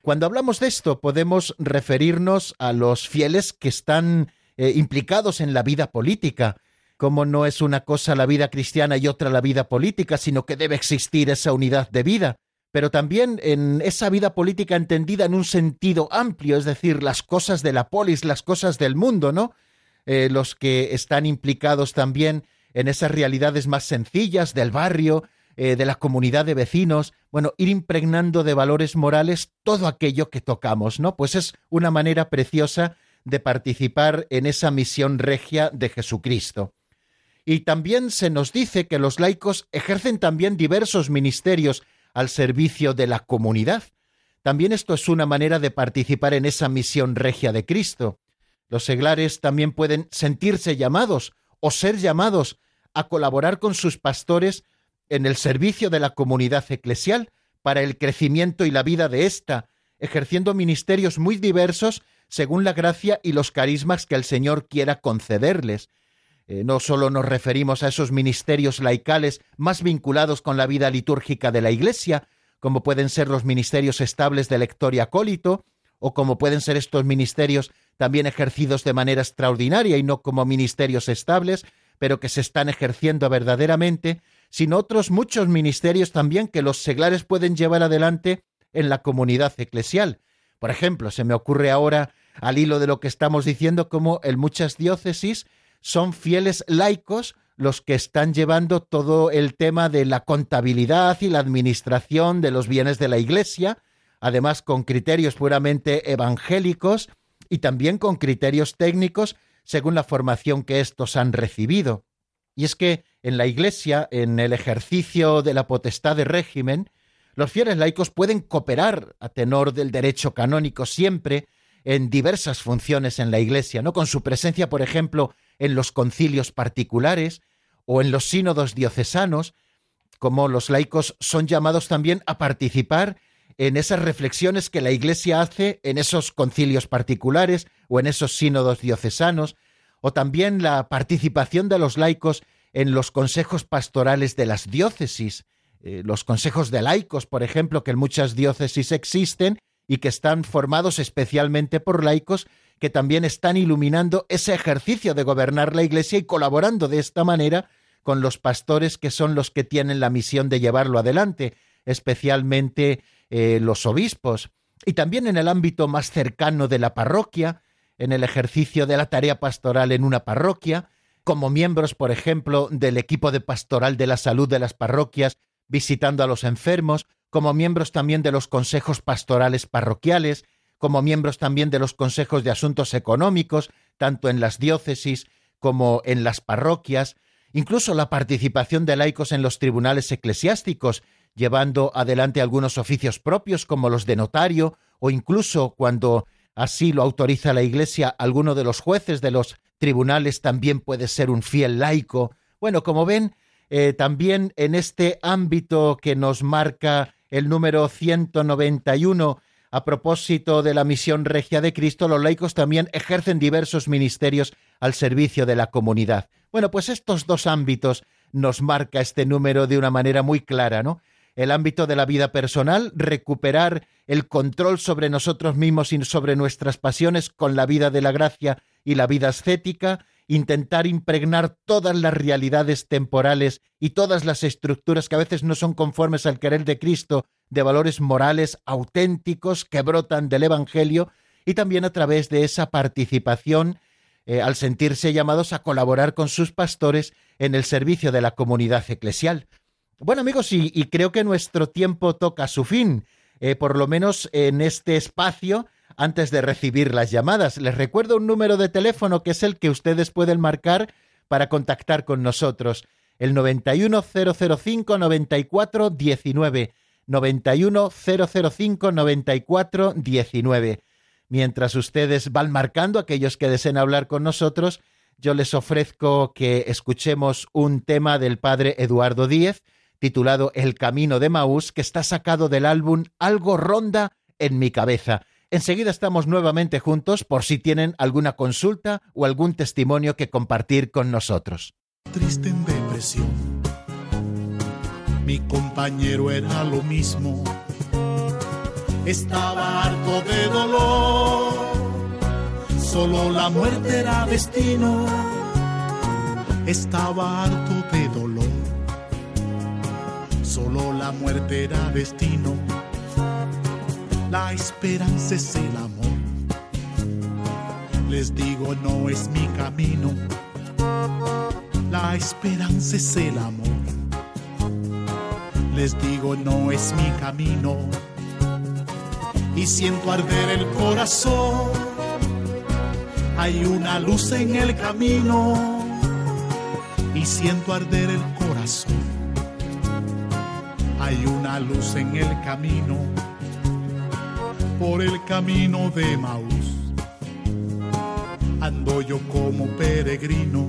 Cuando hablamos de esto podemos referirnos a los fieles que están eh, implicados en la vida política, como no es una cosa la vida cristiana y otra la vida política, sino que debe existir esa unidad de vida, pero también en esa vida política entendida en un sentido amplio, es decir, las cosas de la polis, las cosas del mundo, ¿no? Eh, los que están implicados también en esas realidades más sencillas del barrio, eh, de la comunidad de vecinos, bueno, ir impregnando de valores morales todo aquello que tocamos, ¿no? Pues es una manera preciosa de participar en esa misión regia de Jesucristo. Y también se nos dice que los laicos ejercen también diversos ministerios al servicio de la comunidad. También esto es una manera de participar en esa misión regia de Cristo. Los seglares también pueden sentirse llamados o ser llamados a colaborar con sus pastores en el servicio de la comunidad eclesial para el crecimiento y la vida de ésta, ejerciendo ministerios muy diversos según la gracia y los carismas que el Señor quiera concederles. Eh, no solo nos referimos a esos ministerios laicales más vinculados con la vida litúrgica de la Iglesia, como pueden ser los ministerios estables de lector y acólito, o como pueden ser estos ministerios también ejercidos de manera extraordinaria y no como ministerios estables, pero que se están ejerciendo verdaderamente, sino otros muchos ministerios también que los seglares pueden llevar adelante en la comunidad eclesial. Por ejemplo, se me ocurre ahora, al hilo de lo que estamos diciendo, como en muchas diócesis son fieles laicos los que están llevando todo el tema de la contabilidad y la administración de los bienes de la Iglesia, además con criterios puramente evangélicos y también con criterios técnicos según la formación que éstos han recibido. Y es que en la Iglesia, en el ejercicio de la potestad de régimen, los fieles laicos pueden cooperar a tenor del derecho canónico siempre en diversas funciones en la Iglesia, ¿no? Con su presencia, por ejemplo, en los concilios particulares o en los sínodos diocesanos, como los laicos son llamados también a participar en esas reflexiones que la Iglesia hace en esos concilios particulares o en esos sínodos diocesanos, o también la participación de los laicos en los consejos pastorales de las diócesis, eh, los consejos de laicos, por ejemplo, que en muchas diócesis existen y que están formados especialmente por laicos que también están iluminando ese ejercicio de gobernar la Iglesia y colaborando de esta manera con los pastores que son los que tienen la misión de llevarlo adelante, especialmente eh, los obispos. Y también en el ámbito más cercano de la parroquia, en el ejercicio de la tarea pastoral en una parroquia, como miembros, por ejemplo, del equipo de pastoral de la salud de las parroquias, visitando a los enfermos, como miembros también de los consejos pastorales parroquiales, como miembros también de los consejos de asuntos económicos, tanto en las diócesis como en las parroquias, incluso la participación de laicos en los tribunales eclesiásticos, llevando adelante algunos oficios propios como los de notario, o incluso cuando así lo autoriza la Iglesia, alguno de los jueces de los tribunales también puede ser un fiel laico. Bueno, como ven, eh, también en este ámbito que nos marca el número 191, a propósito de la misión regia de Cristo, los laicos también ejercen diversos ministerios al servicio de la comunidad. Bueno, pues estos dos ámbitos nos marca este número de una manera muy clara, ¿no? El ámbito de la vida personal, recuperar el control sobre nosotros mismos y sobre nuestras pasiones con la vida de la gracia y la vida ascética, intentar impregnar todas las realidades temporales y todas las estructuras que a veces no son conformes al querer de Cristo, de valores morales auténticos que brotan del Evangelio, y también a través de esa participación, eh, al sentirse llamados a colaborar con sus pastores en el servicio de la comunidad eclesial. Bueno amigos, y, creo que nuestro tiempo toca su fin, eh, por lo menos en este espacio antes de recibir las llamadas. Les recuerdo un número de teléfono que es el que ustedes pueden marcar para contactar con nosotros. El 91005 94 19. 91005 94 19. Mientras ustedes van marcando, aquellos que deseen hablar con nosotros, yo les ofrezco que escuchemos un tema del padre Eduardo Díez, titulado El Camino de Maús, que está sacado del álbum Algo ronda en mi cabeza. Enseguida estamos nuevamente juntos por si tienen alguna consulta o algún testimonio que compartir con nosotros. Triste en depresión, mi compañero era lo mismo, estaba harto de dolor, solo la muerte era destino, estaba harto de dolor, solo la muerte era destino la esperanza es el amor. Les digo, no es mi camino. La esperanza es el amor. Les digo, no es mi camino. Y siento arder el corazón. Hay una luz en el camino. Y siento arder el corazón. Hay una luz en el camino por el camino de Maús. Ando yo como peregrino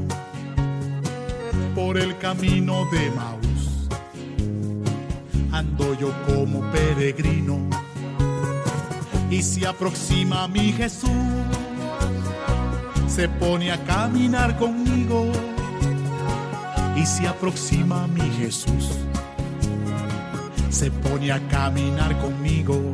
por el camino de Maús. Ando yo como peregrino y se aproxima mi Jesús. Se pone a caminar conmigo y se aproxima mi Jesús. Se pone a caminar conmigo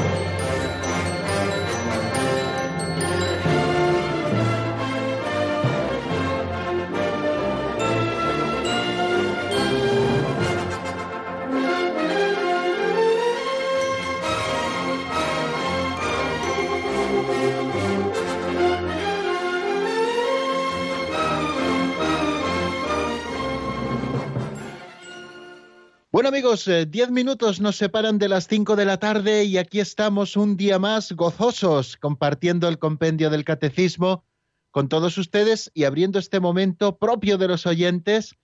Bueno amigos, eh, diez minutos nos separan de las cinco de la tarde y aquí estamos un día más gozosos compartiendo el compendio del catecismo con todos ustedes y abriendo este momento propio de los oyentes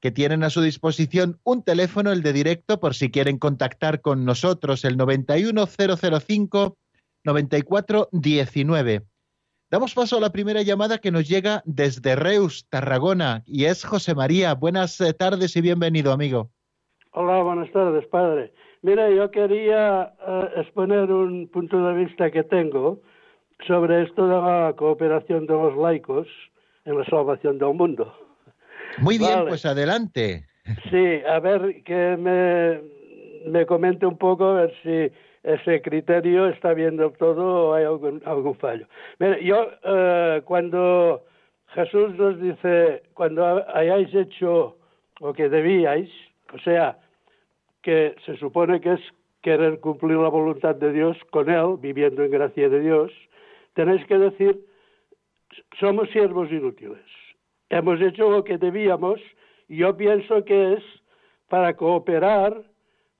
que tienen a su disposición un teléfono, el de directo, por si quieren contactar con nosotros, el 91005 9419. Damos paso a la primera llamada que nos llega desde Reus, Tarragona, y es José María. Buenas eh, tardes y bienvenido, amigo. Hola, buenas tardes, padre. Mira, yo quería eh, exponer un punto de vista que tengo sobre esto de la cooperación de los laicos en la salvación del mundo. Muy bien, pues adelante. Sí, a ver que me, me comente un poco, a ver si ese criterio está viendo todo o hay algún, algún fallo. Mira, yo eh, cuando Jesús nos dice, cuando hayáis hecho lo que debíais, o sea, que se supone que es querer cumplir la voluntad de Dios con Él, viviendo en gracia de Dios, tenéis que decir, somos siervos inútiles. Hemos hecho lo que debíamos y yo pienso que es para cooperar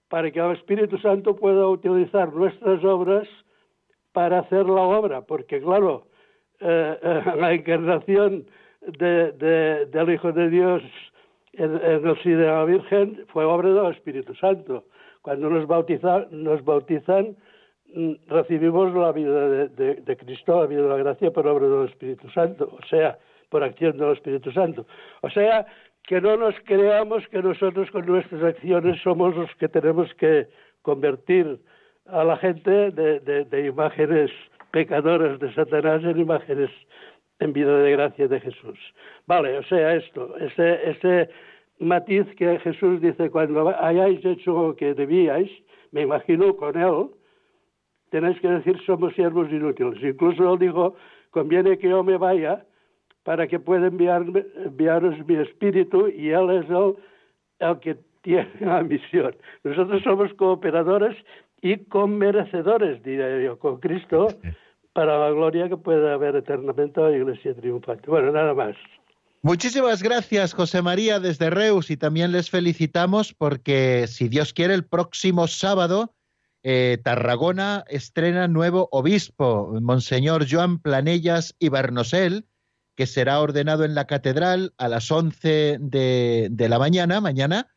para que el Espíritu Santo pueda utilizar nuestras obras para hacer la obra, porque claro, eh, eh, la encarnación del Hijo de Dios el sí de la Virgen fue obra del Espíritu Santo. Cuando nos, bautizan, nos bautizan mm, recibimos la vida de, de, Cristo, la vida de la gracia por obra del Espíritu Santo, o sea, por acción del Espíritu Santo. O sea, que no nos creamos que nosotros con nuestras acciones somos los que tenemos que convertir a la gente de, imágenes pecadoras de Satanás en imágenes en vida de gracia de Jesús. Vale, o sea, esto, ese, ese matiz que Jesús dice, cuando hayáis hecho lo que debíais, me imagino con él, tenéis que decir somos siervos inútiles. Incluso él dijo, conviene que yo me vaya para que pueda enviarme, enviaros mi espíritu y Él es el, el que tiene la misión. Nosotros somos cooperadores y conmerecedores, diría yo, con Cristo para la gloria que pueda haber eternamente a la Iglesia triunfante. Bueno, nada más. Muchísimas gracias, José María, desde Reus, y también les felicitamos porque, si Dios quiere, el próximo sábado eh, Tarragona estrena nuevo obispo, Monseñor Joan Planellas y Barnosel, que será ordenado en la catedral a las 11 de, la mañana, mañana,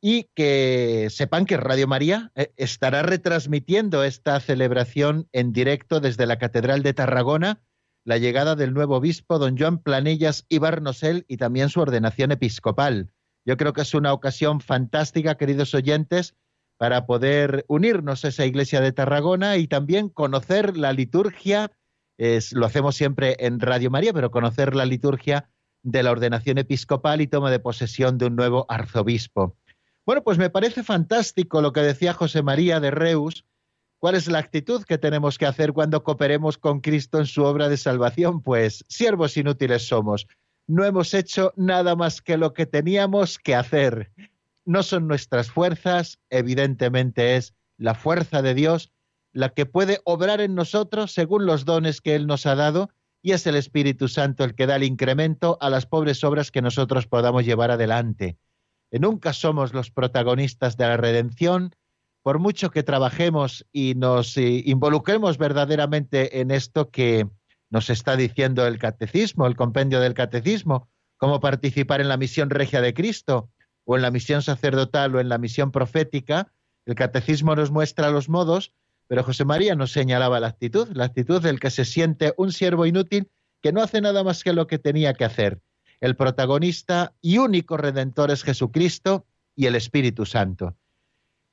y que sepan que Radio María eh, estará retransmitiendo esta celebración en directo desde la Catedral de Tarragona, la llegada del nuevo obispo, don Joan Planellas y Barnosel, y también su ordenación episcopal. Yo creo que es una ocasión fantástica, queridos oyentes, para poder unirnos a esa iglesia de Tarragona y también conocer la liturgia lo hacemos siempre en Radio María, pero conocer la liturgia de la ordenación episcopal y toma de posesión de un nuevo arzobispo. Bueno, pues me parece fantástico lo que decía José María de Reus. ¿Cuál es la actitud que tenemos que hacer cuando cooperemos con Cristo en su obra de salvación? Pues siervos inútiles somos. No hemos hecho nada más que lo que teníamos que hacer. No son nuestras fuerzas, evidentemente es la fuerza de Dios la que puede obrar en nosotros según los dones que Él nos ha dado, y es el Espíritu Santo el que da el incremento a las pobres obras que nosotros podamos llevar adelante. Nunca somos los protagonistas de la redención, por mucho que trabajemos y nos eh, involucremos verdaderamente en esto que nos está diciendo el catecismo, el compendio del catecismo, cómo participar en la misión regia de Cristo, o en la misión sacerdotal o en la misión profética, el catecismo nos muestra los modos, pero José María nos señalaba la actitud, la actitud del que se siente un siervo inútil que no hace nada más que lo que tenía que hacer. El protagonista y único redentor es Jesucristo y el Espíritu Santo.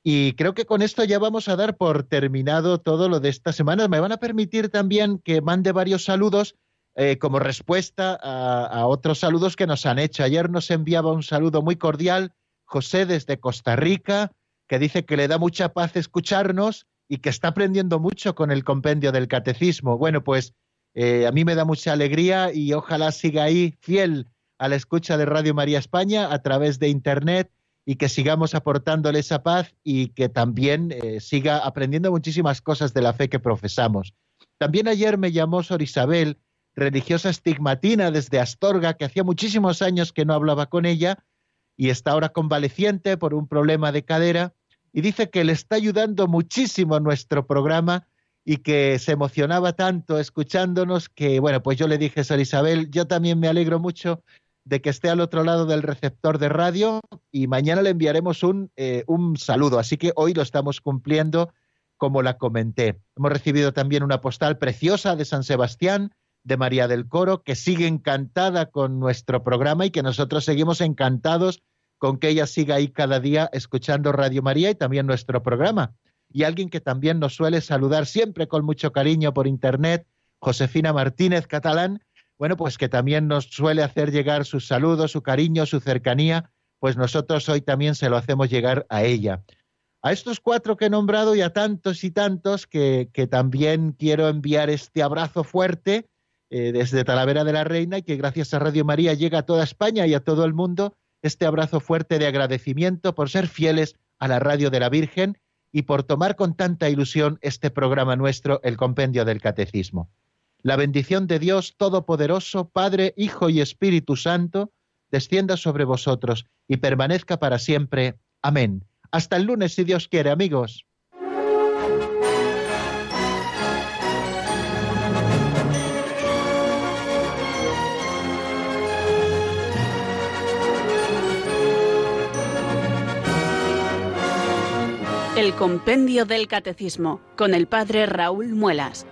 Y creo que con esto ya vamos a dar por terminado todo lo de esta semana. Me van a permitir también que mande varios saludos eh, como respuesta a, otros saludos que nos han hecho. Ayer nos enviaba un saludo muy cordial José desde Costa Rica, que dice que le da mucha paz escucharnos y que está aprendiendo mucho con el compendio del catecismo. Bueno, pues eh, a mí me da mucha alegría y ojalá siga ahí fiel a la escucha de Radio María España a través de Internet y que sigamos aportándole esa paz y que también eh, siga aprendiendo muchísimas cosas de la fe que profesamos. También ayer me llamó Sor Isabel, religiosa estigmatina desde Astorga, que hacía muchísimos años que no hablaba con ella y está ahora convaleciente por un problema de cadera y dice que le está ayudando muchísimo nuestro programa y que se emocionaba tanto escuchándonos que, bueno, pues yo le dije, Sor Isabel, yo también me alegro mucho de que esté al otro lado del receptor de radio y mañana le enviaremos un, eh, un saludo. Así que hoy lo estamos cumpliendo como la comenté. Hemos recibido también una postal preciosa de San Sebastián, de María del Coro, que sigue encantada con nuestro programa y que nosotros seguimos encantados con que ella siga ahí cada día escuchando Radio María y también nuestro programa. Y alguien que también nos suele saludar siempre con mucho cariño por internet, Josefina Martínez Catalán, bueno, pues que también nos suele hacer llegar sus saludos, su cariño, su cercanía, pues nosotros hoy también se lo hacemos llegar a ella. A estos cuatro que he nombrado y a tantos y tantos que, que también quiero enviar este abrazo fuerte eh, desde Talavera de la Reina y que gracias a Radio María llega a toda España y a todo el mundo este abrazo fuerte de agradecimiento por ser fieles a la radio de la Virgen y por tomar con tanta ilusión este programa nuestro, el Compendio del Catecismo. La bendición de Dios Todopoderoso, Padre, Hijo y Espíritu Santo, descienda sobre vosotros y permanezca para siempre. Amén. Hasta el lunes, si Dios quiere, amigos. El Compendio del Catecismo con el Padre Raúl Muelas.